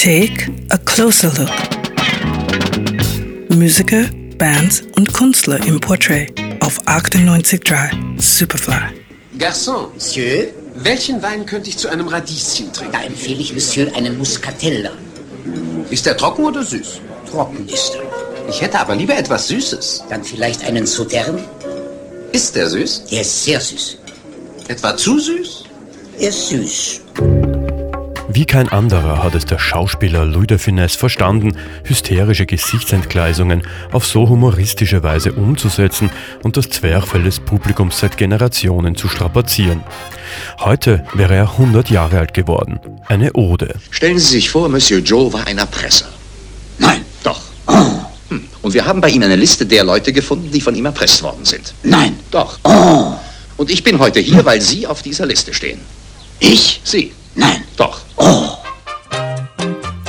Take a closer look. Musiker, Bands und Künstler im Portrait auf 98.3 Superfly. Garçon, Monsieur, welchen Wein könnte ich zu einem Radieschen trinken? da empfehle ich Monsieur einen Muscatella. Ist der trocken oder süß? Trocken ist er. Ich hätte aber lieber etwas Süßes. Dann vielleicht einen Sauterne. Ist der süß? Der ist sehr süß. Etwa zu süß? Er ist süß. Wie kein anderer hat es der Schauspieler Louis de Funès verstanden, hysterische Gesichtsentgleisungen auf so humoristische Weise umzusetzen und das Zwerchfell des Publikums seit Generationen zu strapazieren. Heute wäre er 100 Jahre alt geworden. Eine Ode. Stellen Sie sich vor, Monsieur Joe war ein Erpresser. Nein, Doch. Hm. Und wir haben bei ihm eine Liste der Leute gefunden, die von ihm erpresst worden sind. nein. Doch. Und ich bin heute hier, weil Sie auf dieser Liste stehen. Ich? Sie. Nein. Doch.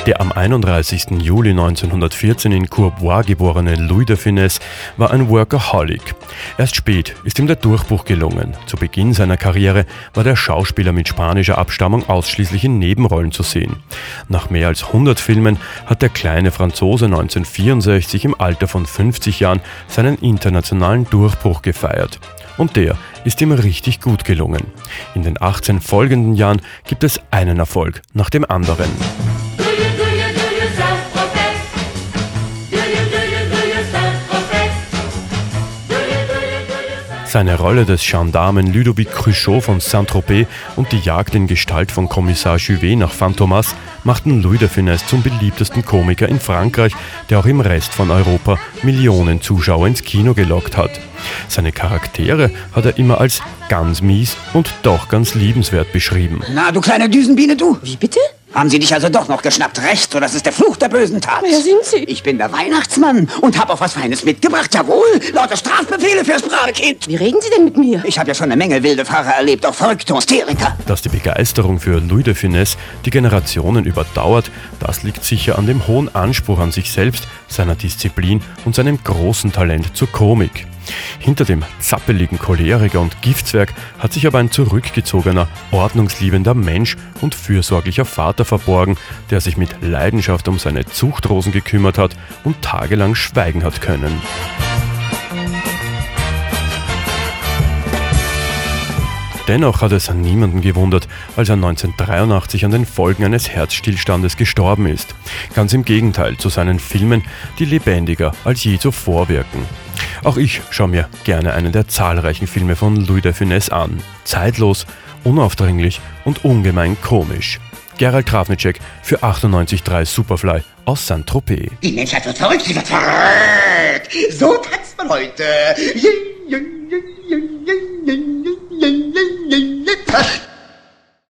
Der am 31. Juli 1914 in Courbois geborene Louis de Funès war ein Workaholic. Erst spät ist ihm der Durchbruch gelungen. Zu Beginn seiner Karriere war der Schauspieler mit spanischer Abstammung ausschließlich in Nebenrollen zu sehen. Nach mehr als 100 Filmen hat der kleine Franzose 1964 im Alter von 50 Jahren seinen internationalen Durchbruch gefeiert. Und der ist ihm richtig gut gelungen. In den 18 folgenden Jahren gibt es einen Erfolg nach dem anderen. Seine Rolle des Gendarmen Ludovic Cruchot von Saint-Tropez und die Jagd in Gestalt von Kommissar Juvet nach Phantomas machten Louis de Funès zum beliebtesten Komiker in Frankreich, der auch im Rest von Europa Millionen Zuschauer ins Kino gelockt hat. Seine Charaktere hat er immer als ganz mies und doch ganz liebenswert beschrieben. Na, du kleine Düsenbiene, du. Wie bitte? Haben sie dich also doch noch geschnappt? Recht, so das ist der Fluch der bösen Tat. Wer sind Sie? Ich bin der Weihnachtsmann und hab auch was Feines mitgebracht. Jawohl, lauter Strafbefehle fürs brave Kind. Wie reden Sie denn mit mir? Ich habe ja schon eine Menge wilde Fahrer erlebt, auch verrückte Hysteriker. Dass die Begeisterung für Louis de Funès die Generationen überdauert, das liegt sicher an dem hohen Anspruch an sich selbst, seiner Disziplin und seinem großen Talent zur Komik. Hinter dem zappeligen Choleriker und Giftzwerg hat sich aber ein zurückgezogener, ordnungsliebender Mensch und fürsorglicher Vater verborgen, der sich mit Leidenschaft um seine Zuchtrosen gekümmert hat und tagelang schweigen hat können. Dennoch hat es niemanden gewundert, als er 1983 an den Folgen eines Herzstillstandes gestorben ist. Ganz im Gegenteil zu seinen Filmen, die lebendiger als je zuvor wirken. Auch ich schaue mir gerne einen der zahlreichen Filme von Louis de Funès an. Zeitlos, unaufdringlich und ungemein komisch. Gerald Grafnicek für 98.3 Superfly aus Saint-Tropez. Die Menschheit wird verrückt, sie wird verrückt. So tanzt man heute. Jing, jing, jing,